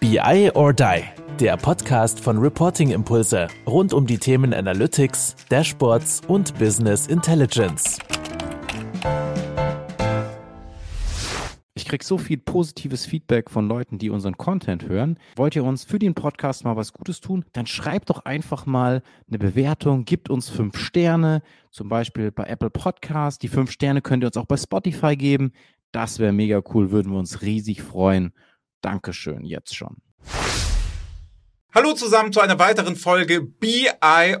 BI or Die, der Podcast von Reporting Impulse rund um die Themen Analytics, Dashboards und Business Intelligence. Ich kriege so viel positives Feedback von Leuten, die unseren Content hören. Wollt ihr uns für den Podcast mal was Gutes tun? Dann schreibt doch einfach mal eine Bewertung, gibt uns fünf Sterne, zum Beispiel bei Apple Podcast. Die fünf Sterne könnt ihr uns auch bei Spotify geben. Das wäre mega cool, würden wir uns riesig freuen. Dankeschön, jetzt schon. Hallo zusammen zu einer weiteren Folge BI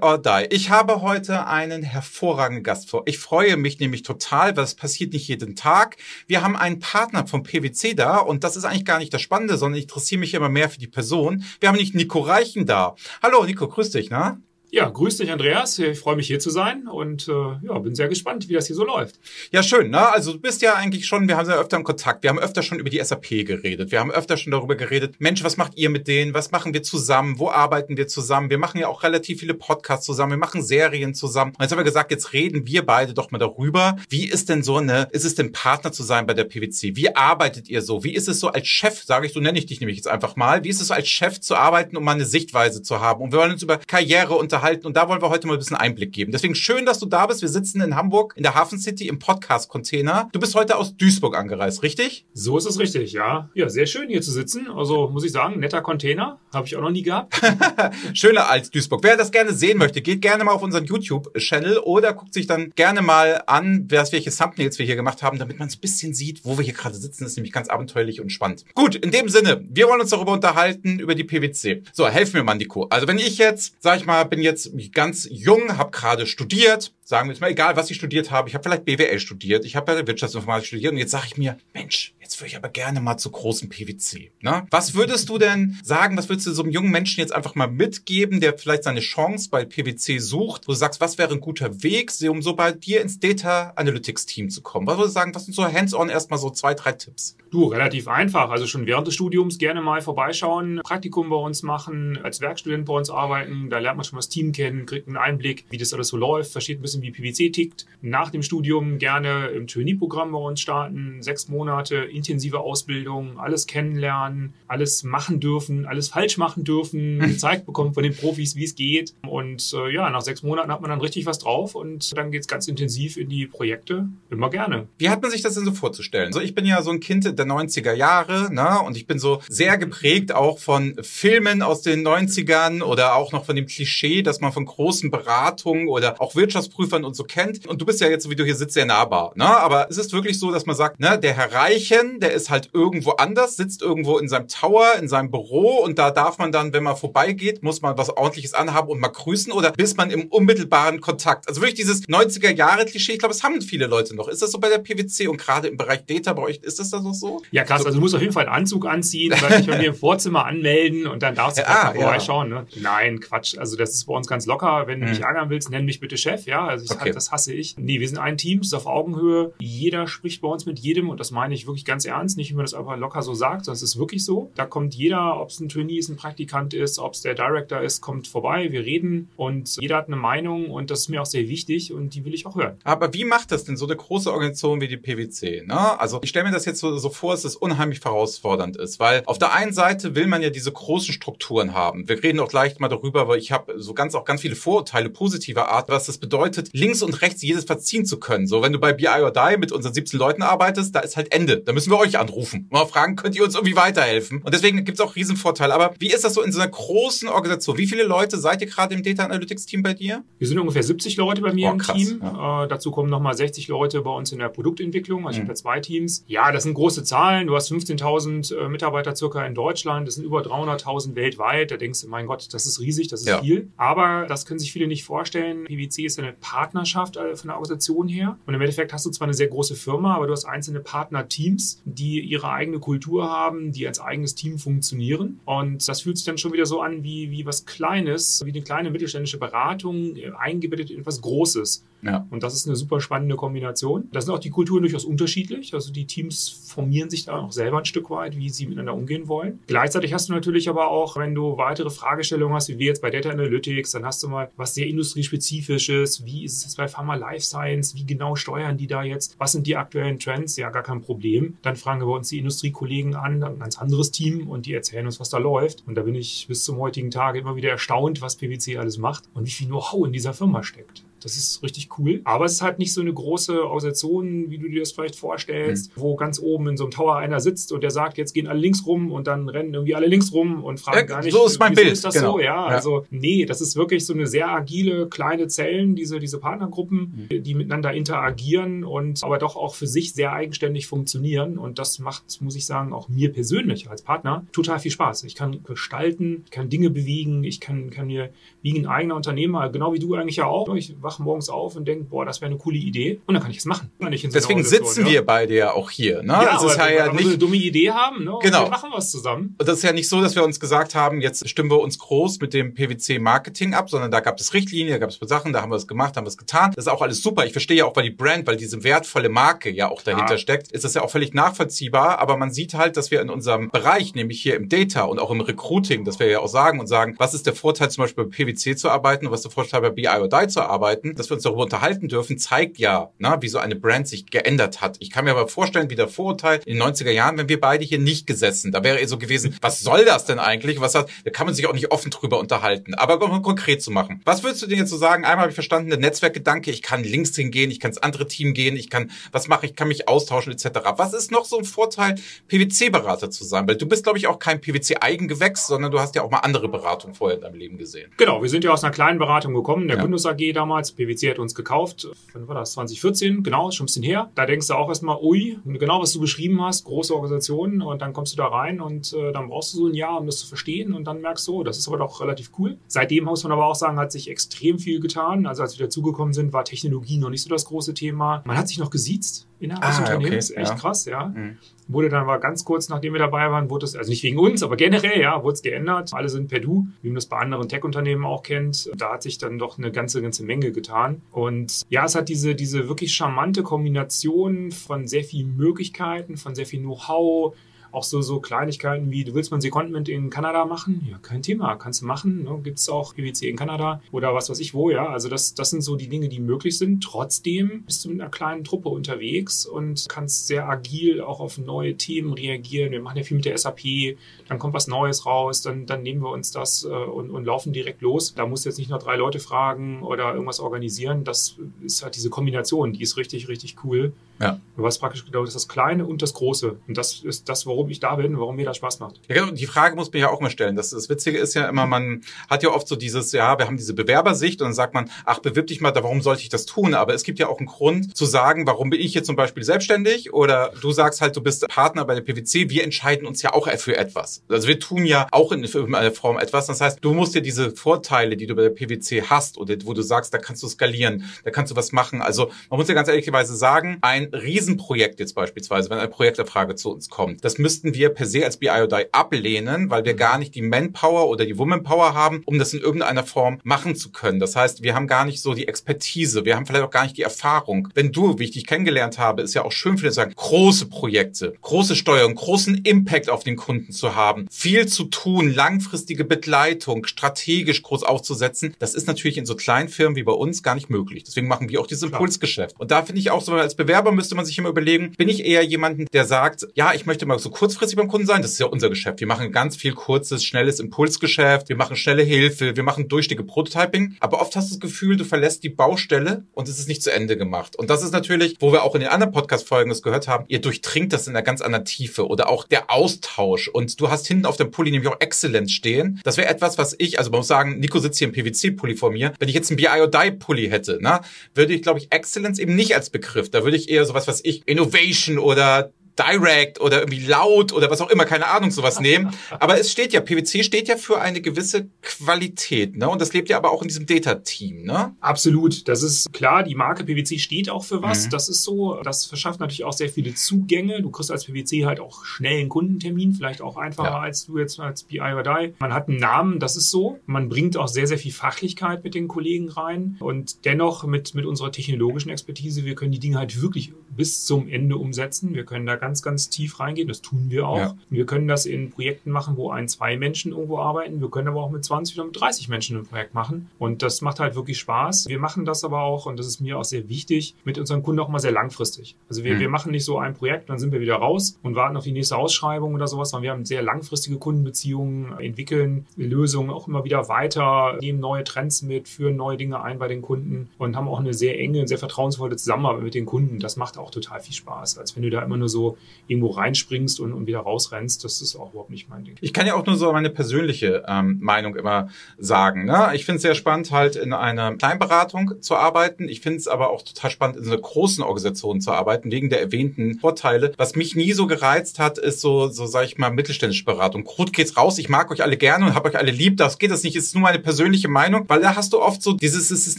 or Die. Ich habe heute einen hervorragenden Gast vor. Ich freue mich nämlich total, weil es passiert nicht jeden Tag. Wir haben einen Partner vom PwC da und das ist eigentlich gar nicht das Spannende, sondern ich interessiere mich immer mehr für die Person. Wir haben nicht Nico Reichen da. Hallo Nico, grüß dich, ne? Ja, grüß dich, Andreas. Ich freue mich hier zu sein und äh, ja, bin sehr gespannt, wie das hier so läuft. Ja, schön. Ne? Also du bist ja eigentlich schon, wir haben ja öfter im Kontakt, wir haben öfter schon über die SAP geredet, wir haben öfter schon darüber geredet, Mensch, was macht ihr mit denen, was machen wir zusammen, wo arbeiten wir zusammen? Wir machen ja auch relativ viele Podcasts zusammen, wir machen Serien zusammen. Und jetzt haben wir gesagt, jetzt reden wir beide doch mal darüber, wie ist denn so eine, ist es denn Partner zu sein bei der PwC? Wie arbeitet ihr so? Wie ist es so als Chef, sage ich, so nenne ich dich nämlich jetzt einfach mal, wie ist es so als Chef zu arbeiten, um mal eine Sichtweise zu haben? Und wir wollen uns über Karriere unterhalten und da wollen wir heute mal ein bisschen Einblick geben. Deswegen schön, dass du da bist. Wir sitzen in Hamburg in der Hafen City im Podcast-Container. Du bist heute aus Duisburg angereist, richtig? So ist es richtig, ja. Ja, sehr schön hier zu sitzen. Also muss ich sagen, netter Container. Habe ich auch noch nie gehabt. Schöner als Duisburg. Wer das gerne sehen möchte, geht gerne mal auf unseren YouTube-Channel oder guckt sich dann gerne mal an, welche Thumbnails wir hier gemacht haben, damit man so ein bisschen sieht, wo wir hier gerade sitzen. Das ist nämlich ganz abenteuerlich und spannend. Gut, in dem Sinne, wir wollen uns darüber unterhalten, über die PwC. So, helf mir mal, Nico. Also wenn ich jetzt, sag ich mal, bin jetzt ganz jung, habe gerade studiert, sagen wir jetzt mal, egal was ich studiert habe, ich habe vielleicht BWL studiert, ich habe Wirtschaftsinformatik studiert. Und jetzt sage ich mir, Mensch, jetzt würde ich aber gerne mal zu großen PwC. Ne? Was würdest du denn sagen, was würdest du so einem jungen Menschen jetzt einfach mal mitgeben, der vielleicht seine Chance bei PwC sucht, wo du sagst, was wäre ein guter Weg, um so bei dir ins Data Analytics Team zu kommen? Was würdest du sagen, was sind so hands-on erstmal so zwei, drei Tipps? Du, relativ einfach. Also schon während des Studiums gerne mal vorbeischauen, Praktikum bei uns machen, als Werkstudent bei uns arbeiten. Da lernt man schon das Team kennen, kriegt einen Einblick, wie das alles so läuft, versteht ein bisschen, wie PwC tickt. Nach dem Studium gerne im Trainee-Programm bei uns starten, sechs Monate intensive Ausbildung, alles kennenlernen, alles machen dürfen, alles falsch machen dürfen, gezeigt bekommen von den Profis, wie es geht. Und äh, ja, nach sechs Monaten hat man dann richtig was drauf und dann geht es ganz intensiv in die Projekte. Immer gerne. Wie hat man sich das denn so vorzustellen? Also ich bin ja so ein Kind der 90er Jahre, ne? Und ich bin so sehr geprägt auch von Filmen aus den 90ern oder auch noch von dem Klischee, dass man von großen Beratungen oder auch Wirtschaftsprüfern und so kennt. Und du bist ja jetzt, so wie du hier sitzt, sehr nahbar, ne? Aber es ist wirklich so, dass man sagt, ne, der Herr Reichen, der ist halt irgendwo anders, sitzt irgendwo in seinem Tower, in seinem Büro und da darf man dann, wenn man vorbeigeht, muss man was ordentliches anhaben und mal grüßen oder bist man im unmittelbaren Kontakt. Also wirklich dieses 90er Jahre Klischee, ich glaube, das haben viele Leute noch. Ist das so bei der PwC und gerade im Bereich Data bei euch, ist das da so? Ja, krass. Also du musst auf jeden Fall einen Anzug anziehen, weil dich bei mir im Vorzimmer anmelden und dann darfst du ja, mal vorbeischauen. Ne? Nein, Quatsch. Also das ist bei uns ganz locker. Wenn du mich hm. ärgern willst, nenn mich bitte Chef. Ja, also ich, okay. das hasse ich. Nee, wir sind ein Team, es ist auf Augenhöhe. Jeder spricht bei uns mit jedem und das meine ich wirklich ganz ernst. Nicht, wie man das einfach locker so sagt, sondern es ist wirklich so. Da kommt jeder, ob es ein Trainee ist, ein Praktikant ist, ob es der Director ist, kommt vorbei. Wir reden und jeder hat eine Meinung und das ist mir auch sehr wichtig und die will ich auch hören. Aber wie macht das denn so eine große Organisation wie die PwC? Ne? Also ich stelle mir das jetzt so, so vor, dass es unheimlich herausfordernd ist, weil auf der einen Seite will man ja diese großen Strukturen haben. Wir reden auch gleich mal darüber, weil ich habe so ganz auch ganz viele Vorurteile positiver Art, was das bedeutet, links und rechts jedes verziehen zu können. So, wenn du bei BI or Die mit unseren 17 Leuten arbeitest, da ist halt Ende. Da müssen wir euch anrufen und mal fragen, könnt ihr uns irgendwie weiterhelfen? Und deswegen gibt es auch Riesenvorteile. Aber wie ist das so in so einer großen Organisation? Wie viele Leute seid ihr gerade im Data Analytics Team bei dir? Wir sind ungefähr 70 Leute bei mir oh, im krass, Team. Ja. Äh, dazu kommen nochmal 60 Leute bei uns in der Produktentwicklung. Also mhm. ich habe zwei Teams. Ja, das sind große Zahlen. Du hast 15.000 äh, Mitarbeiter circa in Deutschland. Das sind über 300.000 weltweit. Da denkst du, mein Gott, das ist riesig, das ist ja. viel. Aber das können sich viele nicht vorstellen. PwC ist eine Partnerschaft äh, von der Organisation her. Und im Endeffekt hast du zwar eine sehr große Firma, aber du hast einzelne Partnerteams, die ihre eigene Kultur haben, die als eigenes Team funktionieren. Und das fühlt sich dann schon wieder so an wie, wie was Kleines, wie eine kleine mittelständische Beratung, eingebettet in etwas Großes. Ja. Und das ist eine super spannende Kombination. Da sind auch die Kulturen durchaus unterschiedlich. Also die Teams formieren sich da auch selber ein Stück weit, wie sie miteinander umgehen wollen. Gleichzeitig hast du natürlich aber auch, wenn du weitere Fragestellungen hast, wie wir jetzt bei Data Analytics, dann hast du mal was sehr industriespezifisches. Wie ist es bei Pharma Life Science? Wie genau steuern die da jetzt? Was sind die aktuellen Trends? Ja, gar kein Problem. Dann fragen wir uns die Industriekollegen an, ein ganz anderes Team und die erzählen uns, was da läuft. Und da bin ich bis zum heutigen Tage immer wieder erstaunt, was PwC alles macht und wie viel Know-how in dieser Firma steckt. Das ist richtig cool. Aber es ist halt nicht so eine große Organisation, wie du dir das vielleicht vorstellst, mhm. wo ganz oben in so einem Tower einer sitzt und der sagt, jetzt gehen alle links rum und dann rennen irgendwie alle links rum und fragen ja, gar nicht, so ist mein Bild. ist das genau. so? Ja, ja, also nee, das ist wirklich so eine sehr agile kleine Zellen, diese, diese Partnergruppen, mhm. die miteinander interagieren und aber doch auch für sich sehr eigenständig funktionieren. Und das macht, muss ich sagen, auch mir persönlich als Partner total viel Spaß. Ich kann gestalten, ich kann Dinge bewegen, ich kann, kann mir wie ein eigener Unternehmer, genau wie du eigentlich ja auch. Ich wache morgens auf und denke, boah, das wäre eine coole Idee und dann kann ich es machen. Deswegen sitzen wir beide ja auch hier. Ne? Ja, es ist ja, ja nicht eine dumme Idee haben ne? genau. wir machen was zusammen. Und das ist ja nicht so, dass wir uns gesagt haben, jetzt stimmen wir uns groß mit dem PwC-Marketing ab, sondern da gab es Richtlinien, da gab es Sachen, da haben wir es gemacht, haben wir es getan. Das ist auch alles super. Ich verstehe ja auch, weil die Brand, weil diese wertvolle Marke ja auch dahinter ja. steckt, ist das ja auch völlig nachvollziehbar. Aber man sieht halt, dass wir in unserem Bereich, nämlich hier im Data und auch im Recruiting, dass wir ja auch sagen und sagen, was ist der Vorteil zum Beispiel bei PwC zu arbeiten und was ist der Vorteil bei BI or Die zu arbeiten, dass wir uns darüber unterhalten dürfen, zeigt ja, na, wie so eine Brand sich geändert hat. Ich kann mir aber vorstellen, wie der Vorurteil in den 90er Jahren, wenn wir beide hier nicht gesessen, da wäre er so gewesen, was soll das denn eigentlich? Was hat, da kann man sich auch nicht offen drüber unterhalten. Aber um konkret zu machen. Was würdest du denn jetzt so sagen? Einmal habe ich verstanden, der Netzwerkgedanke, ich kann links hingehen, ich kann ins andere Team gehen, ich kann, was mache ich, kann mich austauschen, etc. Was ist noch so ein Vorteil, PwC-Berater zu sein? Weil du bist, glaube ich, auch kein PwC-Eigengewächs, sondern du hast ja auch mal andere Beratungen vorher in deinem Leben gesehen. Genau, wir sind ja aus einer kleinen Beratung gekommen, der ja. Windows AG damals. PwC hat uns gekauft. Wann war das? 2014, genau, schon ein bisschen her. Da denkst du auch erstmal, ui, genau was du beschrieben hast, große Organisation und dann kommst du da rein und äh, dann brauchst du so ein Jahr, um das zu verstehen und dann merkst du, oh, das ist aber doch relativ cool. Seitdem muss man aber auch sagen, hat sich extrem viel getan. Also als wir dazugekommen sind, war Technologie noch nicht so das große Thema. Man hat sich noch gesiezt innerhalb ah, des Unternehmens. Okay, echt ja. krass, ja. Mhm. Wurde dann aber ganz kurz, nachdem wir dabei waren, wurde es, also nicht wegen uns, aber generell, ja, wurde es geändert. Alle sind per Du, wie man das bei anderen Tech-Unternehmen auch kennt. Da hat sich dann doch eine ganze, ganze Menge getan. Und ja, es hat diese, diese wirklich charmante Kombination von sehr vielen Möglichkeiten, von sehr viel Know-how, auch so, so Kleinigkeiten wie, du willst mal ein Secondment in Kanada machen? Ja, kein Thema, kannst du machen. Ne? Gibt es auch PwC in Kanada oder was weiß ich wo, ja. Also das, das sind so die Dinge, die möglich sind. Trotzdem bist du mit einer kleinen Truppe unterwegs und kannst sehr agil auch auf neue Themen reagieren. Wir machen ja viel mit der SAP, dann kommt was Neues raus, dann, dann nehmen wir uns das äh, und, und laufen direkt los. Da musst du jetzt nicht noch drei Leute fragen oder irgendwas organisieren. Das ist halt diese Kombination, die ist richtig, richtig cool. Ja. Du hast praktisch genau das Kleine und das Große. Und das ist das, warum ich da bin, warum mir das Spaß macht. Ja, genau. Die Frage muss man ja auch mal stellen. Das, das Witzige ist ja immer, man hat ja oft so dieses, ja, wir haben diese Bewerbersicht und dann sagt man, ach, bewirb dich mal, da, warum sollte ich das tun? Aber es gibt ja auch einen Grund zu sagen, warum bin ich jetzt zum Beispiel selbstständig oder du sagst halt, du bist Partner bei der PwC. Wir entscheiden uns ja auch für etwas. Also wir tun ja auch in irgendeiner Form etwas. Das heißt, du musst dir diese Vorteile, die du bei der PwC hast oder wo du sagst, da kannst du skalieren, da kannst du was machen. Also man muss ja ganz ehrlicherweise sagen, ein Riesenprojekt jetzt beispielsweise, wenn eine Projekterfrage zu uns kommt, das müssten wir per se als BIODI ablehnen, weil wir gar nicht die Manpower oder die Womanpower haben, um das in irgendeiner Form machen zu können. Das heißt, wir haben gar nicht so die Expertise, wir haben vielleicht auch gar nicht die Erfahrung. Wenn du, wie ich dich kennengelernt habe, ist ja auch schön für dich zu sagen, große Projekte, große Steuerung, großen Impact auf den Kunden zu haben, viel zu tun, langfristige Begleitung, strategisch groß aufzusetzen, das ist natürlich in so kleinen Firmen wie bei uns gar nicht möglich. Deswegen machen wir auch dieses Impulsgeschäft. Und da finde ich auch so, als Bewerber müsste man sich immer überlegen, bin ich eher jemanden, der sagt, ja, ich möchte mal so kurzfristig beim Kunden sein, das ist ja unser Geschäft. Wir machen ganz viel kurzes, schnelles Impulsgeschäft, wir machen schnelle Hilfe, wir machen durchstege Prototyping, aber oft hast du das Gefühl, du verlässt die Baustelle und es ist nicht zu Ende gemacht. Und das ist natürlich, wo wir auch in den anderen Podcast-Folgen das gehört haben, ihr durchdringt das in einer ganz anderen Tiefe oder auch der Austausch. Und du hast hinten auf dem Pulli nämlich auch Excellence stehen. Das wäre etwas, was ich, also man muss sagen, Nico sitzt hier im PwC-Pulli vor mir. Wenn ich jetzt einen BI or Die Pulli hätte, na, würde ich, glaube ich, Excellence eben nicht als Begriff. Da würde ich eher sowas, was ich, Innovation oder direct oder irgendwie laut oder was auch immer, keine Ahnung, sowas nehmen. Aber es steht ja, PwC steht ja für eine gewisse Qualität, ne? Und das lebt ja aber auch in diesem Data-Team, ne? Absolut. Das ist klar, die Marke PwC steht auch für was. Mhm. Das ist so. Das verschafft natürlich auch sehr viele Zugänge. Du kriegst als PwC halt auch schnell einen Kundentermin, vielleicht auch einfacher ja. als du jetzt als BI oder DI. Man hat einen Namen, das ist so. Man bringt auch sehr, sehr viel Fachlichkeit mit den Kollegen rein. Und dennoch mit, mit unserer technologischen Expertise, wir können die Dinge halt wirklich bis zum Ende umsetzen. Wir können da ganz, ganz tief reingehen. Das tun wir auch. Ja. Wir können das in Projekten machen, wo ein, zwei Menschen irgendwo arbeiten. Wir können aber auch mit 20 oder mit 30 Menschen ein Projekt machen. Und das macht halt wirklich Spaß. Wir machen das aber auch, und das ist mir auch sehr wichtig, mit unseren Kunden auch mal sehr langfristig. Also wir, mhm. wir machen nicht so ein Projekt, dann sind wir wieder raus und warten auf die nächste Ausschreibung oder sowas, sondern wir haben sehr langfristige Kundenbeziehungen, entwickeln Lösungen auch immer wieder weiter, nehmen neue Trends mit, führen neue Dinge ein bei den Kunden und haben auch eine sehr enge und sehr vertrauensvolle Zusammenarbeit mit den Kunden. Das macht auch total viel Spaß, als wenn du da immer nur so irgendwo reinspringst und, und wieder rausrennst. Das ist auch überhaupt nicht mein Ding. Ich kann ja auch nur so meine persönliche ähm, Meinung immer sagen. Ne? Ich finde es sehr spannend, halt in einer Kleinberatung zu arbeiten. Ich finde es aber auch total spannend, in so einer großen Organisation zu arbeiten, wegen der erwähnten Vorteile. Was mich nie so gereizt hat, ist so, so sage ich mal, mittelständische Beratung. Gut geht's raus. Ich mag euch alle gerne und habe euch alle lieb. Das geht das nicht. Ist nur meine persönliche Meinung, weil da hast du oft so dieses, es ist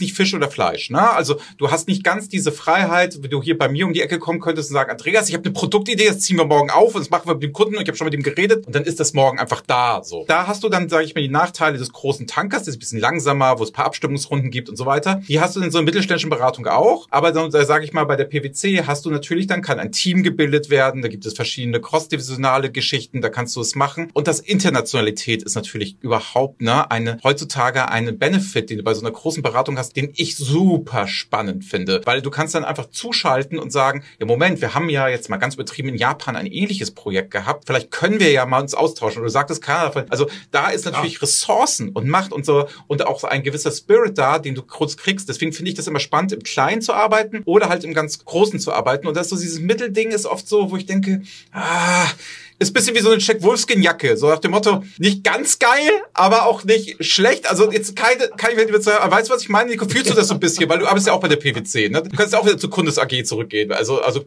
nicht Fisch oder Fleisch. Ne? Also du hast nicht ganz diese Freiheit, wie du hier bei mir um die Ecke kommen könntest und sagen, Andreas, ich habe eine Produktidee, das ziehen wir morgen auf und das machen wir mit dem Kunden. Und ich habe schon mit ihm geredet und dann ist das morgen einfach da. So, da hast du dann, sage ich mal, die Nachteile des großen Tankers, das ist ein bisschen langsamer, wo es paar Abstimmungsrunden gibt und so weiter. Die hast du in so einer mittelständischen Beratung auch, aber dann, da sage ich mal, bei der PwC hast du natürlich dann kann ein Team gebildet werden, da gibt es verschiedene cross-divisionale Geschichten, da kannst du es machen. Und das Internationalität ist natürlich überhaupt ne eine heutzutage eine Benefit, den du bei so einer großen Beratung hast, den ich super spannend finde, weil du kannst dann einfach zuschalten und sagen, ja Moment, wir haben ja jetzt mal ganz übertrieben in Japan ein ähnliches Projekt gehabt, vielleicht können wir ja mal uns austauschen. Du sagtest keiner davon. Also da ist natürlich ja. Ressourcen und Macht und so und auch so ein gewisser Spirit da, den du kurz kriegst. Deswegen finde ich das immer spannend, im Kleinen zu arbeiten oder halt im ganz Großen zu arbeiten. Und das so dieses Mittelding ist oft so, wo ich denke, ah, ist ein bisschen wie so eine Jack Wolfskin-Jacke. So nach dem Motto, nicht ganz geil, aber auch nicht schlecht. Also jetzt keine, keine weißt du, was ich meine? Nico, fühlst du das so ein bisschen? Weil du arbeitest ja auch bei der PwC, ne? Du kannst ja auch wieder zu Kundes AG zurückgehen. Also, also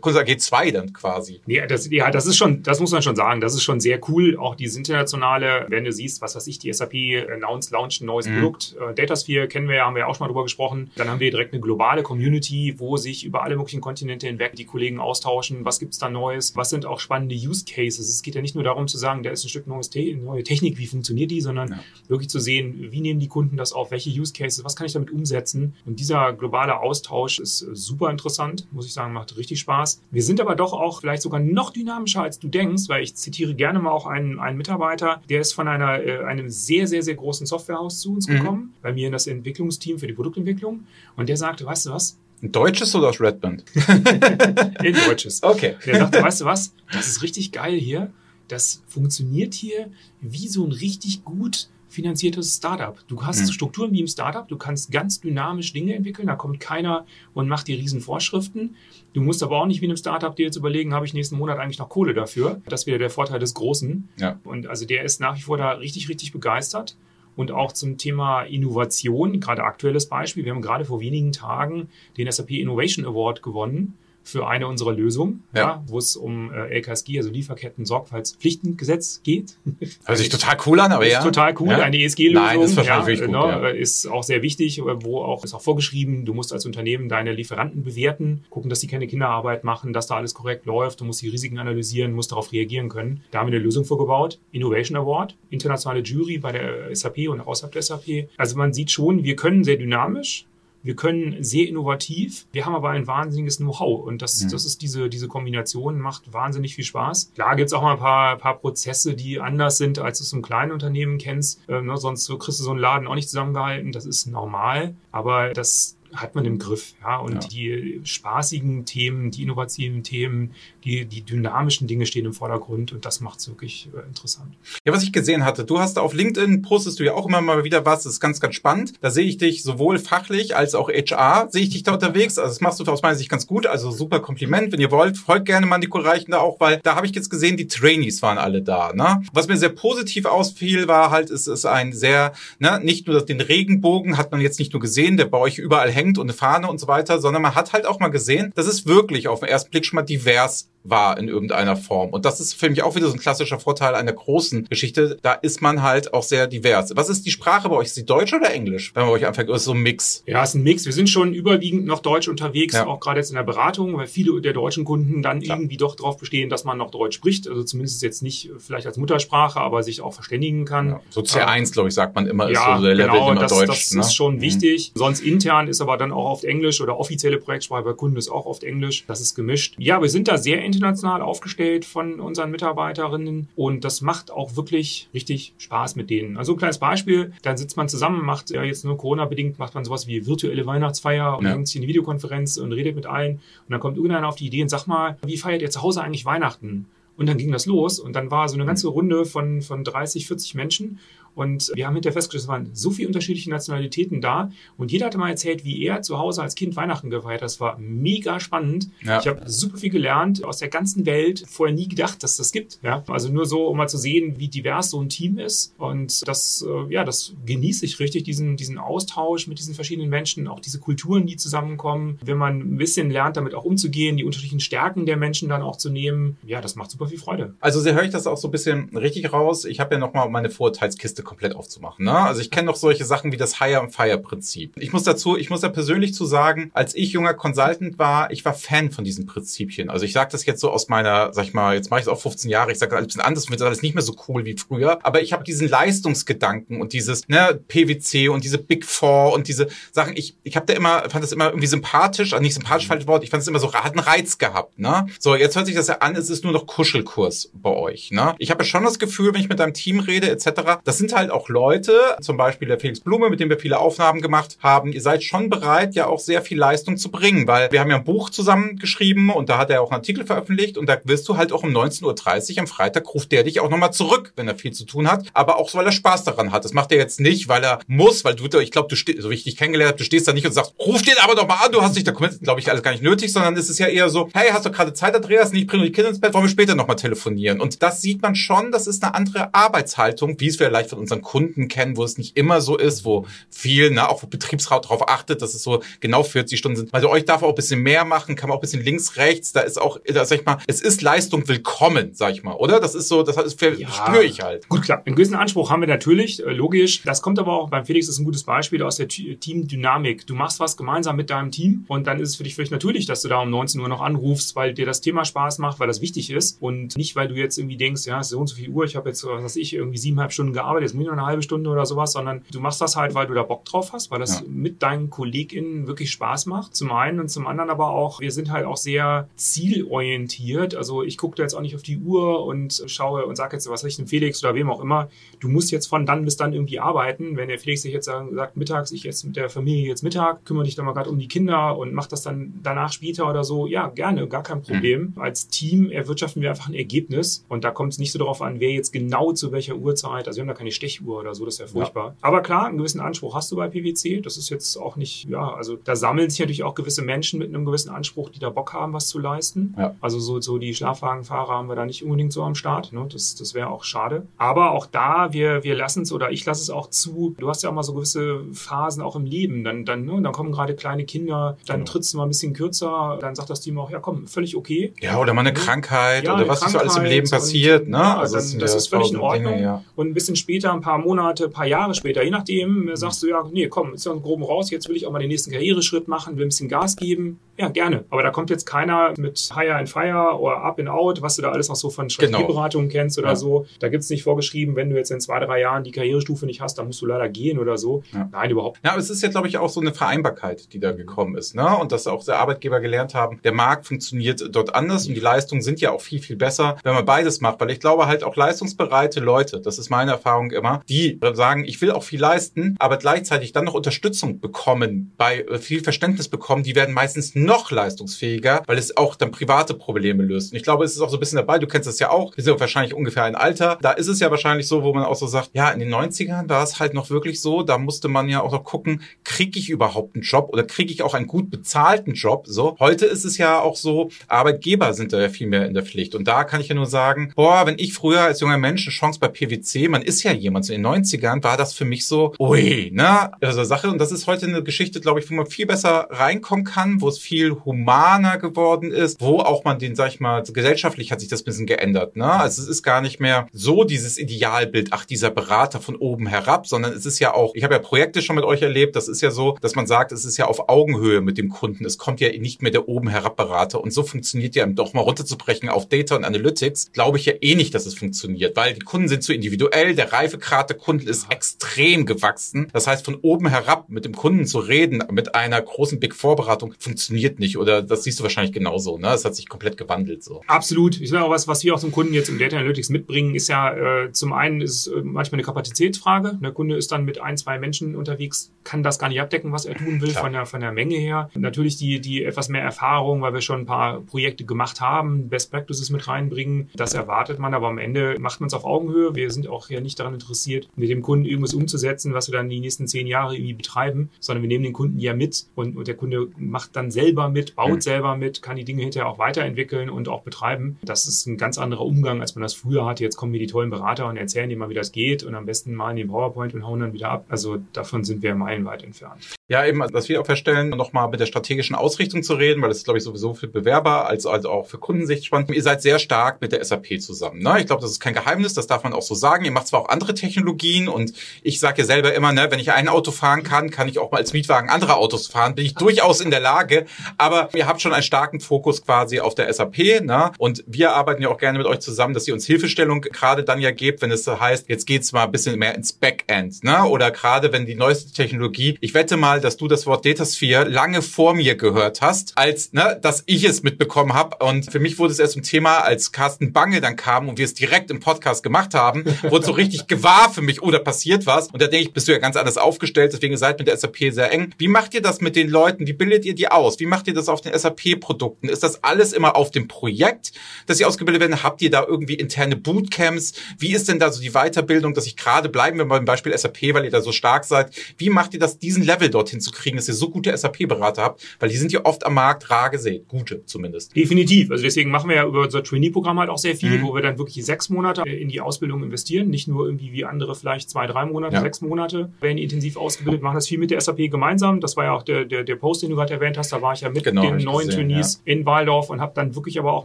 Kundes AG 2 dann quasi. Ja, das, ja, das ist schon, das muss man schon sagen. Das ist schon sehr cool. Auch dieses internationale, wenn du siehst, was weiß ich, die SAP announced, launcht ein neues mhm. Produkt. Äh, Datasphere kennen wir ja, haben wir ja auch schon mal drüber gesprochen. Dann haben wir direkt eine globale Community, wo sich über alle möglichen Kontinente hinweg die Kollegen austauschen. Was gibt's da Neues? Was sind auch spannende Use Cases. Es geht ja nicht nur darum zu sagen, da ist ein Stück neues Te neue Technik, wie funktioniert die, sondern ja. wirklich zu sehen, wie nehmen die Kunden das auf, welche Use Cases, was kann ich damit umsetzen. Und dieser globale Austausch ist äh, super interessant, muss ich sagen, macht richtig Spaß. Wir sind aber doch auch vielleicht sogar noch dynamischer, als du denkst, weil ich zitiere gerne mal auch einen, einen Mitarbeiter, der ist von einer, äh, einem sehr, sehr, sehr großen Softwarehaus zu uns mhm. gekommen, bei mir in das Entwicklungsteam für die Produktentwicklung. Und der sagte, weißt du was, ein deutsches oder aus Redband? Ein deutsches. Okay. Der sagte, weißt du was? Das ist richtig geil hier. Das funktioniert hier wie so ein richtig gut finanziertes Startup. Du hast mhm. Strukturen wie im Startup, du kannst ganz dynamisch Dinge entwickeln, da kommt keiner und macht die riesen Vorschriften. Du musst aber auch nicht wie in einem Startup dir jetzt überlegen, habe ich nächsten Monat eigentlich noch Kohle dafür? Das wäre der Vorteil des Großen. Ja. Und also der ist nach wie vor da richtig, richtig begeistert und auch zum Thema Innovation, gerade aktuelles Beispiel. Wir haben gerade vor wenigen Tagen den SAP Innovation Award gewonnen für eine unserer Lösungen, ja. ja wo es um äh, LKSG, also Lieferketten-Sorgfaltspflichtengesetz geht. Hört sich total cool an, aber ist ja. Total cool, ja. eine ESG-Lösung. Ist wahrscheinlich ja, gut, ne, ja. ist auch sehr wichtig, wo auch ist auch vorgeschrieben, du musst als Unternehmen deine Lieferanten bewerten, gucken, dass sie keine Kinderarbeit machen, dass da alles korrekt läuft, du musst die Risiken analysieren, musst darauf reagieren können. Da haben wir eine Lösung vorgebaut, Innovation Award, internationale Jury bei der SAP und außerhalb der SAP. Also man sieht schon, wir können sehr dynamisch, wir können sehr innovativ, wir haben aber ein wahnsinniges Know-how und das, mhm. das ist diese, diese Kombination, macht wahnsinnig viel Spaß. Klar gibt's auch mal ein paar, paar Prozesse, die anders sind, als du es im kleinen Unternehmen kennst. Äh, ne, sonst kriegst du so einen Laden auch nicht zusammengehalten. Das ist normal, aber das hat man im Griff. Ja? Und ja. die spaßigen Themen, die innovativen Themen, die, die dynamischen Dinge stehen im Vordergrund und das macht es wirklich äh, interessant. Ja, was ich gesehen hatte, du hast auf LinkedIn, postest du ja auch immer mal wieder was, das ist ganz, ganz spannend. Da sehe ich dich sowohl fachlich als auch HR, sehe ich dich da unterwegs. Also das machst du aus meiner Sicht ganz gut, also super Kompliment. Wenn ihr wollt, folgt gerne mal Nico Reichen da auch, weil da habe ich jetzt gesehen, die Trainees waren alle da. Ne? Was mir sehr positiv ausfiel, war halt, es ist ein sehr, ne, nicht nur den Regenbogen hat man jetzt nicht nur gesehen, der bei euch überall hängt und eine Fahne und so weiter, sondern man hat halt auch mal gesehen, dass es wirklich auf den ersten Blick schon mal divers war in irgendeiner Form. Und das ist für mich auch wieder so ein klassischer Vorteil einer großen Geschichte. Da ist man halt auch sehr divers. Was ist die Sprache bei euch? Ist die Deutsch oder Englisch? Wenn man euch anfängt, ist so ein Mix. Ja, es ist ein Mix. Wir sind schon überwiegend noch Deutsch unterwegs, Ja. auch gerade jetzt in der Beratung, weil viele der deutschen Kunden dann Klar. irgendwie doch darauf bestehen, dass man noch Deutsch spricht. Also zumindest jetzt nicht vielleicht als Muttersprache, aber sich auch verständigen kann. Ja. So C1, glaube ich, sagt man immer, ist Ja, so der Level genau, immer das, Deutsch. das ne? ist schon Mhm. wichtig. Sonst intern ist aber dann auch oft Englisch oder offizielle Projektsprache bei Kunden ist auch oft Englisch. Das ist gemischt. Ja, wir sind da sehr international aufgestellt von unseren Mitarbeiterinnen und das macht auch wirklich richtig Spaß mit denen. Also ein kleines Beispiel, dann sitzt man zusammen, macht ja jetzt nur Corona-bedingt, macht man sowas wie virtuelle Weihnachtsfeier und Ja. irgendwie eine Videokonferenz und redet mit allen und dann kommt irgendeiner auf die Idee und sagt mal, wie feiert ihr zu Hause eigentlich Weihnachten? Und dann ging das los und dann war so eine ganze Runde von, von 30, 40 Menschen und wir haben hinterher festgestellt, es waren so viele unterschiedliche Nationalitäten da und jeder hatte mal erzählt, wie er zu Hause als Kind Weihnachten gefeiert hat. Das war mega spannend. Ja. Ich habe super viel gelernt aus der ganzen Welt. Vorher nie gedacht, dass das gibt. Ja? Also nur so, um mal zu sehen, wie divers so ein Team ist. Und das, äh, ja, das genieße ich richtig, diesen, diesen Austausch mit diesen verschiedenen Menschen, auch diese Kulturen, die zusammenkommen. Wenn man ein bisschen lernt, damit auch umzugehen, die unterschiedlichen Stärken der Menschen dann auch zu nehmen, ja, das macht super viel Freude. Also sehr höre ich das auch so ein bisschen richtig raus. Ich habe ja noch mal um meine Vorurteilskiste komplett aufzumachen. Ne? Also ich kenne noch solche Sachen wie das Hire and Fire Prinzip. Ich muss dazu, ich muss da persönlich zu sagen, als ich junger Consultant war, ich war Fan von diesen Prinzipien. Also ich sage das jetzt so aus meiner, sag ich mal, jetzt mache ich es auch 15 Jahre. Ich sage alles ein bisschen anders, wird alles nicht mehr so cool wie früher. Aber ich habe diesen Leistungsgedanken und dieses ne, PwC und diese Big Four und diese Sachen. Ich, ich habe da immer, fand das immer irgendwie sympathisch, also nicht sympathisch falsches Wort. Ich fand es immer so, hat einen Reiz gehabt. Ne? So jetzt hört sich das ja an, es ist nur noch Kuschelkurs bei euch. Ne? Ich habe ja schon das Gefühl, wenn ich mit deinem Team rede etc., das sind halt auch Leute, zum Beispiel der Felix Blume, mit dem wir viele Aufnahmen gemacht haben. Ihr seid schon bereit, ja auch sehr viel Leistung zu bringen, weil wir haben ja ein Buch zusammen geschrieben und da hat er auch einen Artikel veröffentlicht und da wirst du halt auch um 19.30 Uhr am Freitag ruft der dich auch nochmal zurück, wenn er viel zu tun hat, aber auch weil er Spaß daran hat. Das macht er jetzt nicht, weil er muss, weil du, ich glaube, du stehst, so wie ich dich kennengelernt habe, du stehst da nicht und sagst, ruf den aber doch mal an, du hast dich da, glaube ich, alles gar nicht nötig, sondern es ist ja eher so, hey, hast du gerade Zeit, Andreas? Nicht, bring die Kinder ins Bett, wollen wir später nochmal telefonieren? Und das sieht man schon, das ist eine andere Arbeitshaltung, wie es vielleicht von unseren Kunden kennen, wo es nicht immer so ist, wo viel, ne, auch wo Betriebsrat darauf achtet, dass es so genau 40 Stunden sind. Also euch darf auch ein bisschen mehr machen, kann man auch ein bisschen links, rechts, da ist auch, da sag ich mal, es ist Leistung willkommen, sag ich mal, oder? Das ist so, das ist, Ja. spüre ich halt. Gut, klar. Einen gewissen Anspruch haben wir natürlich, äh, logisch. Das kommt aber auch beim Felix ist ein gutes Beispiel aus der Teamdynamik. Du machst was gemeinsam mit deinem Team und dann ist es für dich völlig natürlich, dass du da um 19 Uhr noch anrufst, weil dir das Thema Spaß macht, weil das wichtig ist und nicht, weil du jetzt irgendwie denkst, ja, es ist so und so viel Uhr, ich habe jetzt, was weiß ich, irgendwie siebeneinhalb Stunden gearbeitet, jetzt ich noch eine halbe Stunde oder sowas, sondern du machst das halt, weil du da Bock drauf hast, weil das Ja. mit deinen KollegInnen wirklich Spaß macht. Zum einen und zum anderen aber auch, wir sind halt auch sehr zielorientiert. Also ich gucke da jetzt auch nicht auf die Uhr und schaue und sage jetzt, was ich, dem Felix oder wem auch immer, du musst jetzt von dann bis dann irgendwie arbeiten. Wenn der Felix sich jetzt sagt, mittags, ich jetzt mit der Familie jetzt Mittag, kümmere dich doch mal gerade um die Kinder und mach das dann danach später oder so, ja, gerne, gar kein Problem. Als Team erwirtschaften wir einfach ein Ergebnis und da kommt es nicht so darauf an, wer jetzt genau zu welcher Uhrzeit, also wir haben da keine Stechuhr oder so, das ist ja furchtbar. Aber klar, einen gewissen Anspruch hast du bei PwC, das ist jetzt auch nicht, ja, also da sammeln sich natürlich auch gewisse Menschen mit einem gewissen Anspruch, die da Bock haben, was zu leisten. Ja. Also so, so die Schlafwagenfahrer haben wir da nicht unbedingt so am Start, ne? das, das wäre auch schade. Aber auch da, wir, wir lassen es oder ich lasse es auch zu, du hast ja auch mal so gewisse Phasen auch im Leben, dann, dann, ne? dann kommen gerade kleine Kinder, dann Genau. trittst du mal ein bisschen kürzer, dann sagt das Team auch, ja komm, völlig okay. Ja, oder mal eine Krankheit Ja, oder eine was nicht so alles im Krankheit Leben und- passiert, ne? Ja, also dann, das ja ist völlig in Ordnung. Dinge, ja. Und ein bisschen später, ein paar Monate, ein paar Jahre später, je nachdem, äh, sagst du ja, nee, komm, ist ja groben raus, jetzt will ich auch mal den nächsten Karriereschritt machen, will ein bisschen Gas geben. Ja, gerne. Aber da kommt jetzt keiner mit Hire and Fire oder Up and Out, was du da alles noch so von Strategieberatungen kennst oder Ja. so. Da gibt's nicht vorgeschrieben, wenn du jetzt in zwei, drei Jahren die Karrierestufe nicht hast, dann musst du leider gehen oder so. Ja. Nein, überhaupt nicht. Ja, aber es ist ja, glaube ich, auch so eine Vereinbarkeit, die da gekommen ist, ne? Und dass auch der Arbeitgeber gelernt haben, der Markt funktioniert dort anders und die Leistungen sind ja auch viel, viel besser, wenn man beides macht. Weil ich glaube halt auch leistungsbereite Leute, das ist meine Erfahrung immer, die sagen, ich will auch viel leisten, aber gleichzeitig dann noch Unterstützung bekommen, bei äh, viel Verständnis bekommen, die werden meistens noch leistungsfähiger, weil es auch dann private Probleme löst. Und ich glaube, es ist auch so ein bisschen dabei, du kennst das ja auch, wir sind wahrscheinlich ungefähr ein Alter, da ist es ja wahrscheinlich so, wo man auch so sagt, ja, in den 90ern war es halt noch wirklich so, da musste man ja auch noch gucken, kriege ich überhaupt einen Job oder kriege ich auch einen gut bezahlten Job? So, heute ist es ja auch so, Arbeitgeber sind da ja viel mehr in der Pflicht. Und da kann ich ja nur sagen, boah, wenn ich früher als junger Mensch eine Chance bei PwC, man ist ja jemand. So in den 90ern war das für mich so, ui, ne, also Sache. Und das ist heute eine Geschichte, glaube ich, wo man viel besser reinkommen kann, wo es viel humaner geworden ist, wo auch man den, sag ich mal, gesellschaftlich hat sich das ein bisschen geändert, ne? Also es ist gar nicht mehr so dieses Idealbild, ach, dieser Berater von oben herab, sondern es ist ja auch, ich habe ja Projekte schon mit euch erlebt, das ist ja so, dass man sagt, es ist ja auf Augenhöhe mit dem Kunden. Es kommt ja nicht mehr der oben herab Berater. Und so funktioniert ja doch mal runterzubrechen auf Data und Analytics, glaube ich ja eh nicht, dass es funktioniert, weil die Kunden sind zu individuell, der Reifegrad der Kunden ist ja. extrem gewachsen. Das heißt, von oben herab mit dem Kunden zu reden, mit einer großen Big Four Beratung, funktioniert nicht. Oder das siehst du wahrscheinlich genauso. Ne? Es hat sich komplett gewandelt. So. Absolut. Ich sage auch was, was wir auch zum Kunden jetzt im Data Analytics mitbringen, ist ja äh, zum einen ist äh, manchmal eine Kapazitätsfrage. Der Kunde ist dann mit ein, zwei Menschen unterwegs, kann das gar nicht abdecken, was er tun will von der, von der Menge her. Natürlich die, die etwas mehr Erfahrung, weil wir schon ein paar Projekte gemacht haben, Best Practices mit reinbringen. Das erwartet man, aber am Ende macht man es auf Augenhöhe. Wir sind auch ja nicht daran interessiert, mit dem Kunden irgendwas umzusetzen, was wir dann die nächsten zehn Jahre irgendwie betreiben, sondern wir nehmen den Kunden ja mit und, und der Kunde macht dann selber mit, baut mhm. selber mit, kann die Dinge hinterher auch weiterentwickeln und auch betreiben. Das ist ein ganz anderer Umgang, als man das früher hatte. Jetzt kommen mir die tollen Berater und erzählen dir mal, wie das geht und am besten malen die PowerPoint und hauen dann wieder ab. Also davon sind wir meilenweit entfernt. Ja, eben, was wir auch feststellen, nochmal mit der strategischen Ausrichtung zu reden, weil das ist, glaube ich, sowieso für Bewerber als, als auch für Kundensicht spannend. Ihr seid sehr stark mit der SAP zusammen. Ne? Ich glaube, das ist kein Geheimnis, das darf man auch so sagen. Ihr macht zwar auch andere Technologien und ich sage ja selber immer, ne, wenn ich ein Auto fahren kann, kann ich auch mal als Mietwagen andere Autos fahren, bin ich durchaus in der Lage. Aber ihr habt schon einen starken Fokus quasi auf der SAP. Ne? Und wir arbeiten ja auch gerne mit euch zusammen, dass ihr uns Hilfestellung gerade dann ja gebt, wenn es heißt, jetzt geht's mal ein bisschen mehr ins Backend. Ne? Oder gerade wenn die neueste Technologie, ich wette mal, dass du das Wort Datasphere lange vor mir gehört hast, als ne, dass ich es mitbekommen habe. Und für mich wurde es erst ein Thema, als Carsten Bange dann kam und wir es direkt im Podcast gemacht haben, wurde so richtig gewahr für mich, oder oh, passiert was. Und da denke ich, bist du ja ganz anders aufgestellt, deswegen seid mit der SAP sehr eng. Wie macht ihr das mit den Leuten? Wie bildet ihr die aus? Wie macht ihr das auf den SAP-Produkten? Ist das alles immer auf dem Projekt, dass sie ausgebildet werden? Habt ihr da irgendwie interne Bootcamps? Wie ist denn da so die Weiterbildung, dass ich gerade bleiben wir beim Beispiel SAP, weil ihr da so stark seid. Wie macht ihr das, diesen Level dorthin zu kriegen, dass ihr so gute SAP-Berater habt? Weil die sind ja oft am Markt rar gesät. Gute zumindest. Definitiv. Also deswegen machen wir ja über unser Trainee-Programm halt auch sehr viel, mhm. wo wir dann wirklich sechs Monate in die Ausbildung investieren. Nicht nur irgendwie wie andere vielleicht zwei, drei Monate, ja. sechs Monate werden intensiv ausgebildet, machen das viel mit der SAP gemeinsam. Das war ja auch der, der, der Post, den du gerade erwähnt hast. Da war ich ja mit genau, den neuen gesehen, Trainees ja. in Waldorf und habe dann wirklich aber auch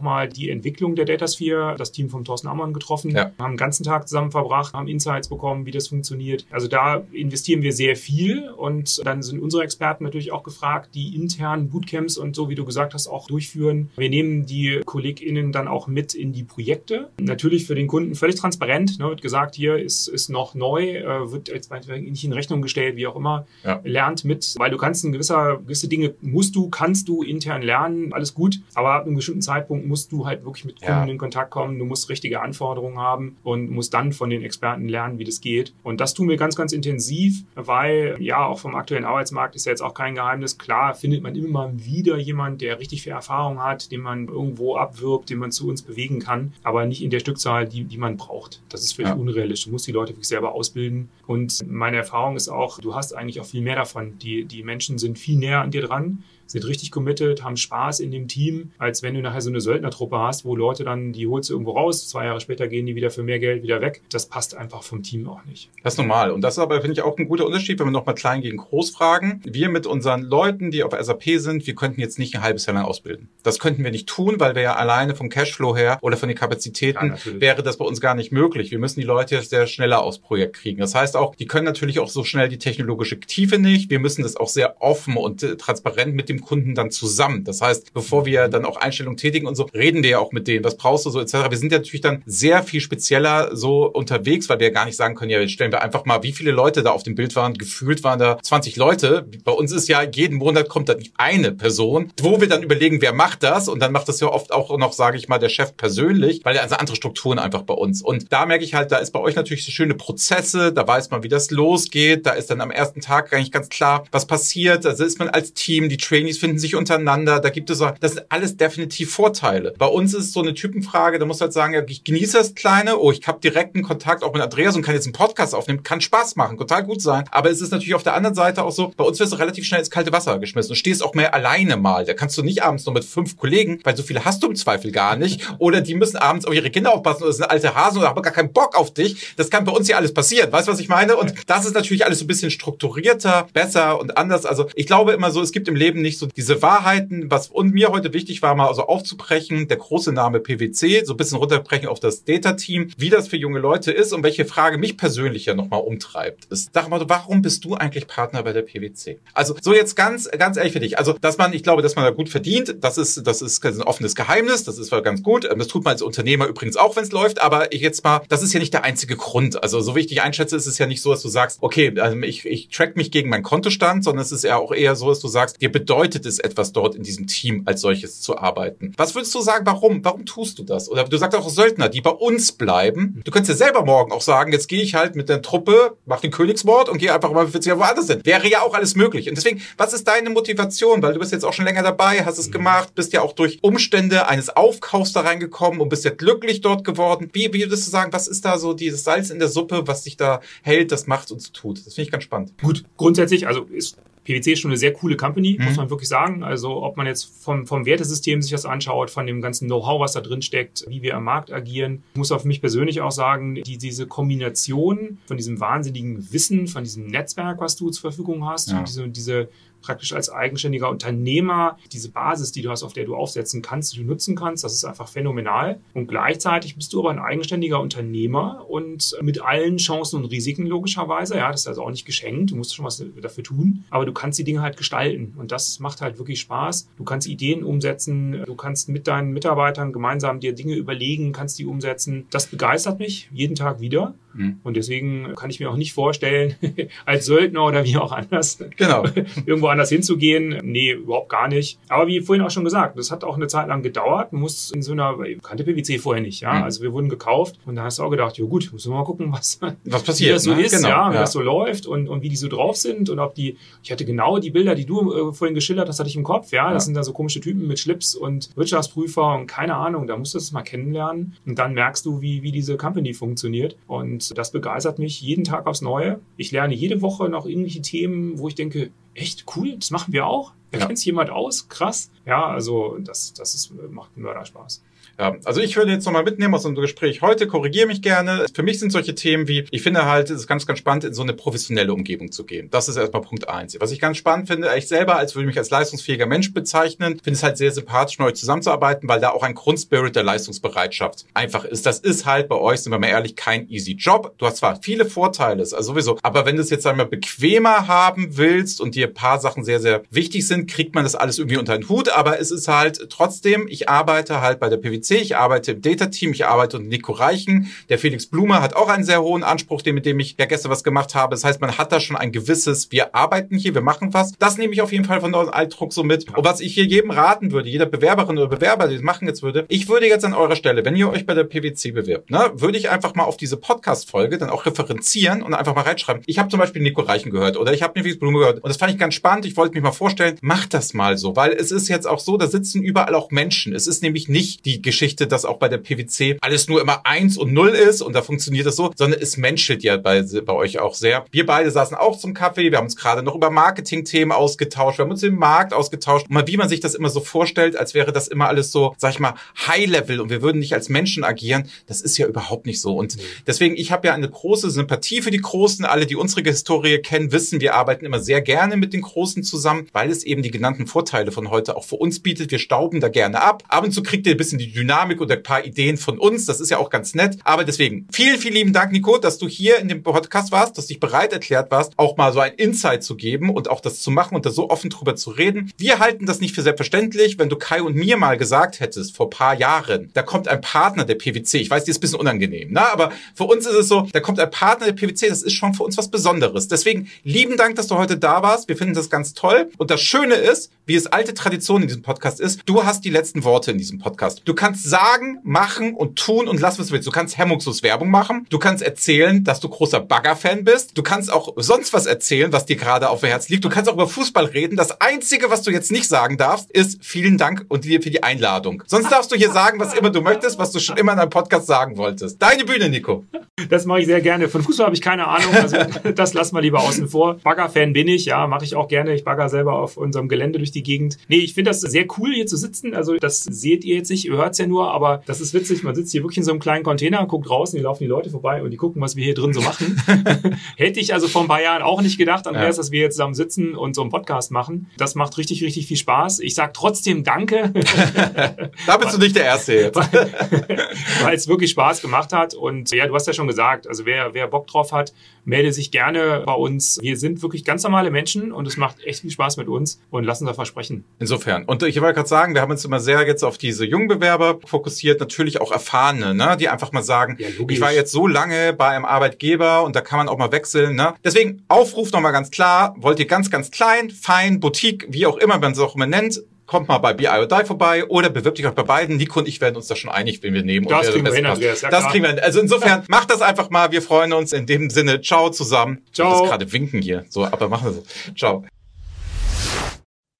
mal die Entwicklung der Datasphere, das Team von Thorsten Ammann getroffen, ja. haben den ganzen Tag zusammen verbracht, haben Insights bekommen, wie das funktioniert. Also da investieren wir sehr viel und dann sind unsere Experten natürlich auch gefragt, die internen Bootcamps und so, wie du gesagt hast, auch durchführen. Wir nehmen die KollegInnen dann auch mit in die Projekte. Natürlich für den Kunden völlig transparent, ne, wird gesagt, hier ist, ist noch neu, äh, wird jetzt nicht in Rechnung gestellt, wie auch immer. Ja. Lernt mit, weil du kannst ein gewisser, gewisse Dinge musst du, kannst du intern lernen, alles gut. Aber ab einem bestimmten Zeitpunkt musst du halt wirklich mit Kunden ja. in Kontakt kommen. Du musst richtige Anforderungen haben und musst dann von den Experten lernen, wie das geht. Und das tun wir ganz, ganz intensiv, weil ja auch vom aktuellen Arbeitsmarkt ist ja jetzt auch kein Geheimnis. Klar findet man immer mal wieder jemand, der richtig viel Erfahrung hat, den man irgendwo abwirbt, den man zu uns bewegen kann, aber nicht in der Stückzahl, die, die man braucht. Das ist völlig ja. unrealistisch. Du musst die Leute wirklich selber ausbilden. Und meine Erfahrung ist auch, du hast eigentlich auch viel mehr davon. Die, die Menschen sind viel näher an dir dran sind richtig committed, haben Spaß in dem Team, als wenn du nachher so eine Söldnertruppe hast, wo Leute dann, die holst du irgendwo raus, zwei Jahre später gehen die wieder für mehr Geld wieder weg. Das passt einfach vom Team auch nicht. Das ist normal. Und das ist aber, finde ich, auch ein guter Unterschied, wenn wir nochmal klein gegen groß fragen. Wir mit unseren Leuten, die auf SAP sind, wir könnten jetzt nicht ein halbes Jahr lang ausbilden. Das könnten wir nicht tun, weil wir ja alleine vom Cashflow her oder von den Kapazitäten ja, wäre das bei uns gar nicht möglich. Wir müssen die Leute sehr schneller aufs Projekt kriegen. Das heißt auch, die können natürlich auch so schnell die technologische Tiefe nicht. Wir müssen das auch sehr offen und äh, transparent mit dem Kunden dann zusammen. Das heißt, bevor wir dann auch Einstellungen tätigen und so, reden wir ja auch mit denen, was brauchst du so etc. Wir sind ja natürlich dann sehr viel spezieller so unterwegs, weil wir ja gar nicht sagen können, ja, stellen wir einfach mal, wie viele Leute da auf dem Bild waren. Gefühlt waren da 20 Leute. Bei uns ist ja jeden Monat kommt da nicht eine Person, wo wir dann überlegen, wer macht das und dann macht das ja oft auch noch, sage ich mal, der Chef persönlich, weil er also andere Strukturen einfach bei uns. Und da merke ich halt, da ist bei euch natürlich so schöne Prozesse, da weiß man, wie das losgeht, da ist dann am ersten Tag eigentlich ganz klar, was passiert, also ist man als Team, die Training Trainees finden sich untereinander, da gibt es auch, das sind alles definitiv Vorteile. Bei uns ist so eine Typenfrage, da muss halt sagen, ich genieße das Kleine, oh, ich habe direkten Kontakt auch mit Andreas und kann jetzt einen Podcast aufnehmen, kann Spaß machen, total gut sein. Aber es ist natürlich auf der anderen Seite auch so, bei uns wirst du relativ schnell ins kalte Wasser geschmissen und stehst auch mehr alleine mal. Da kannst du nicht abends nur mit fünf Kollegen, weil so viele hast du im Zweifel gar nicht. Oder die müssen abends auf ihre Kinder aufpassen oder sind alte Hasen oder haben gar keinen Bock auf dich. Das kann bei uns ja alles passieren. Weißt du, was ich meine? Und das ist natürlich alles so ein bisschen strukturierter, besser und anders. Also ich glaube immer so, es gibt im Leben nicht so diese Wahrheiten. Was und mir heute wichtig war, mal also aufzubrechen, der große Name PwC, so ein bisschen runterbrechen auf das Data-Team, wie das für junge Leute ist und welche Frage mich persönlich ja nochmal umtreibt, ist, sag warum bist du eigentlich Partner bei der PwC? Also so jetzt ganz, ganz ehrlich für dich. Also, dass man, ich glaube, dass man da gut verdient, das ist, das ist ein offenes Geheimnis, das ist ganz gut. Das tut man als Unternehmer übrigens auch, wenn es läuft, aber ich jetzt mal, das ist ja nicht der einzige Grund. Also, so wie ich dich einschätze, ist es ja nicht so, dass du sagst, okay, also ich, ich track mich gegen meinen Kontostand, sondern es ist ja auch eher so, dass du sagst, dir bedeutet es etwas dort in diesem Team als solches zu arbeiten. Was würdest du sagen, warum? Warum tust du das? Oder du sagst auch Söldner, die bei uns bleiben. Du könntest ja selber morgen auch sagen, jetzt gehe ich halt mit der Truppe, mach den Königsmord und gehe einfach mal 40 Jahre woanders hin. Wäre ja auch alles möglich. Und deswegen, was ist deine Motivation? Weil du bist jetzt auch schon länger dabei, hast es gemacht, bist ja auch durch Umstände eines Aufkaufs da reingekommen und bist ja glücklich dort geworden. Wie, wie würdest du sagen, was ist da so dieses Salz in der Suppe, was dich da hält, das macht und so tut? Das finde ich ganz spannend. Gut, grundsätzlich, also ist PwC ist schon eine sehr coole Company, mhm. muss man wirklich sagen. Also ob man jetzt vom, vom Wertesystem sich das anschaut, von dem ganzen Know-how, was da drin steckt, wie wir am Markt agieren. Ich muss auf mich persönlich auch sagen, die, diese Kombination von diesem wahnsinnigen Wissen, von diesem Netzwerk, was du zur Verfügung hast, ja. diese, diese praktisch als eigenständiger Unternehmer diese Basis, die du hast, auf der du aufsetzen kannst, die du nutzen kannst, das ist einfach phänomenal. Und gleichzeitig bist du aber ein eigenständiger Unternehmer und mit allen Chancen und Risiken logischerweise. Ja, das ist also auch nicht geschenkt. Du musst schon was dafür tun. Aber du kannst die Dinge halt gestalten. Und das macht halt wirklich Spaß. Du kannst Ideen umsetzen. Du kannst mit deinen Mitarbeitern gemeinsam dir Dinge überlegen, kannst die umsetzen. Das begeistert mich jeden Tag wieder. Mhm. Und deswegen kann ich mir auch nicht vorstellen, als Söldner oder wie auch anders, genau. irgendwo anders hinzugehen. Nee, überhaupt gar nicht. Aber wie vorhin auch schon gesagt, das hat auch eine Zeit lang gedauert. Man muss in so einer, ich kannte PwC vorher nicht, ja. Mhm. Also wir wurden gekauft und da hast du auch gedacht, ja gut, müssen wir mal gucken, was, was passiert, wie das so ne? ist, genau, ja, wie ja. das so läuft und, und wie die so drauf sind und ob die, ich hatte genau die Bilder, die du äh, vorhin geschildert hast, hatte ich im Kopf, ja. Das ja. sind da so komische Typen mit Schlips und Wirtschaftsprüfer und keine Ahnung, da musst du das mal kennenlernen und dann merkst du, wie, wie diese Company funktioniert und das begeistert mich jeden Tag aufs Neue. Ich lerne jede Woche noch irgendwelche Themen, wo ich denke, echt cool, das machen wir auch. Da ja. kennt jemand aus, krass. Ja, also das, das ist, macht Mörderspaß. Ja, also ich würde jetzt nochmal mitnehmen aus unserem Gespräch heute, korrigiere mich gerne. Für mich sind solche Themen wie, ich finde halt, es ist ganz, ganz spannend, in so eine professionelle Umgebung zu gehen. Das ist erstmal Punkt eins. Was ich ganz spannend finde, ich selber, als würde ich mich als leistungsfähiger Mensch bezeichnen, finde es halt sehr sympathisch, mit euch zusammenzuarbeiten, weil da auch ein Grundspirit der Leistungsbereitschaft einfach ist. Das ist halt bei euch, sind wir mal ehrlich, kein easy Job. Du hast zwar viele Vorteile, also sowieso, aber wenn du es jetzt einmal bequemer haben willst und dir ein paar Sachen sehr, sehr wichtig sind, kriegt man das alles irgendwie unter den Hut, aber es ist halt trotzdem, ich arbeite halt bei der PwC, ich arbeite im Data-Team, ich arbeite unter Nico Reichen. Der Felix Blume hat auch einen sehr hohen Anspruch, mit dem ich ja gestern was gemacht habe. Das heißt, man hat da schon ein gewisses, wir arbeiten hier, wir machen was. Das nehme ich auf jeden Fall von eurem Eindruck so mit. Und was ich hier jedem raten würde, jeder Bewerberin oder Bewerber, die das machen jetzt würde, ich würde jetzt an eurer Stelle, wenn ihr euch bei der PwC bewirbt, ne, würde ich einfach mal auf diese Podcast-Folge dann auch referenzieren und einfach mal reinschreiben. Ich habe zum Beispiel Nico Reichen gehört oder ich habe Felix Blume gehört und das fand ich ganz spannend. Ich wollte mich mal vorstellen, macht das mal so, weil es ist jetzt auch so, da sitzen überall auch Menschen. Es ist nämlich nicht die Geschichte, dass auch bei der PwC alles nur immer eins und null ist und da funktioniert das so, sondern es menschelt ja bei, bei euch auch sehr. Wir beide saßen auch zum Kaffee, wir haben uns gerade noch über Marketing-Themen ausgetauscht, wir haben uns im Markt ausgetauscht und mal wie man sich das immer so vorstellt, als wäre das immer alles so, sag ich mal, High-Level und wir würden nicht als Menschen agieren. Das ist ja überhaupt nicht so und deswegen, ich habe ja eine große Sympathie für die Großen. Alle, die unsere Historie kennen, wissen, wir arbeiten immer sehr gerne mit den Großen zusammen, weil es eben die genannten Vorteile von heute auch für uns bietet. Wir stauben da gerne ab. Ab und zu kriegt ihr ein bisschen die Dynamik oder ein paar Ideen von uns. Das ist ja auch ganz nett. Aber deswegen, vielen, vielen lieben Dank, Nico, dass du hier in dem Podcast warst, dass dich bereit erklärt warst, auch mal so ein Insight zu geben und auch das zu machen und da so offen drüber zu reden. Wir halten das nicht für selbstverständlich. Wenn du Kai und mir mal gesagt hättest, vor paar Jahren, da kommt ein Partner der PwC. Ich weiß, die ist ein bisschen unangenehm, ne? aber für uns ist es so, da kommt ein Partner der PwC. Das ist schon für uns was Besonderes. Deswegen, lieben Dank, dass du heute da warst. Wir finden das ganz toll. Und das Schöne ist, wie es alte Tradition in diesem Podcast ist, du hast die letzten Worte in diesem Podcast. Du kannst sagen, machen und tun und lass, was du willst. Du kannst hemmungslos Werbung machen. Du kannst erzählen, dass du großer Bagger-Fan bist. Du kannst auch sonst was erzählen, was dir gerade auf dem Herz liegt. Du kannst auch über Fußball reden. Das Einzige, was du jetzt nicht sagen darfst, ist vielen Dank und dir für die Einladung. Sonst darfst du hier sagen, was immer du möchtest, was du schon immer in einem Podcast sagen wolltest. Deine Bühne, Nico. Das mache ich sehr gerne. Von Fußball habe ich keine Ahnung. Also das lassen wir lieber außen vor. Bagger-Fan bin ich, ja, mache ich auch gerne. Ich bagger selber auf unserem Gelände durch die Gegend. Nee, ich finde das sehr cool, hier zu sitzen. Also das seht ihr jetzt nicht, ihr hört es ja nur, aber das ist witzig. Man sitzt hier wirklich in so einem kleinen Container, guckt draußen, hier laufen die Leute vorbei und die gucken, was wir hier drin so machen. Hätte ich also vor ein paar Jahren auch nicht gedacht, Andreas, ja. dass wir jetzt zusammen sitzen und so einen Podcast machen. Das macht richtig, richtig viel Spaß. Ich sage trotzdem Danke. da bist du nicht der Erste jetzt. Weil es wirklich Spaß gemacht hat. Und ja, du hast ja schon gesagt, also wer, wer Bock drauf hat, melde sich gerne bei uns. Wir sind wirklich ganz normale Menschen und es macht echt viel Spaß mit uns und lassen da versprechen. Insofern. Und ich wollte gerade sagen, wir haben uns immer sehr jetzt auf diese jungen Bewerber fokussiert, natürlich auch erfahrene, ne? die einfach mal sagen, ja, ich war jetzt so lange bei einem Arbeitgeber und da kann man auch mal wechseln. Ne? Deswegen Aufruf nochmal ganz klar, wollt ihr ganz, ganz klein, fein, Boutique, wie auch immer man es auch immer nennt, kommt mal bei BI or Die vorbei oder bewirbt auch bei beiden. Nico und ich werden uns da schon einig, wen wir nehmen. Das kriegen wir hin, Andreas. Ja, das klar. kriegen wir hin. Also insofern, macht das einfach mal. Wir freuen uns. In dem Sinne, ciao zusammen. Ciao. Ich muss gerade winken hier. So, aber machen wir so. Ciao.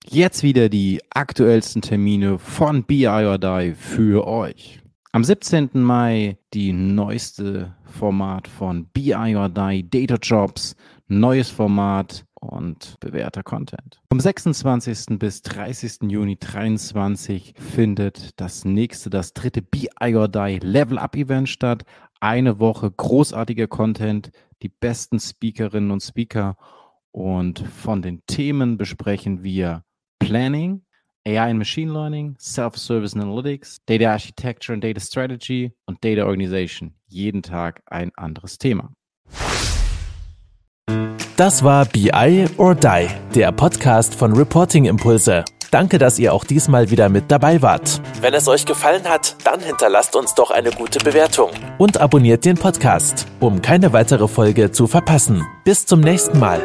Jetzt wieder die aktuellsten Termine von BI or Die für euch. Am 17. Mai die neueste Format von BI or Die Data Jobs. Neues Format und bewährter Content. Vom 26. bis 30. Juni 2023 findet das nächste, das dritte Be I or Die Level Up Event statt. Eine Woche großartiger Content, die besten Speakerinnen und Speaker und von den Themen besprechen wir Planning, AI and Machine Learning, Self-Service and Analytics, Data Architecture and Data Strategy und Data Organization. Jeden Tag ein anderes Thema. Das war BI or Die, der Podcast von Reporting Impulse. Danke, dass ihr auch diesmal wieder mit dabei wart. Wenn es euch gefallen hat, dann hinterlasst uns doch eine gute Bewertung und abonniert den Podcast, um keine weitere Folge zu verpassen. Bis zum nächsten Mal.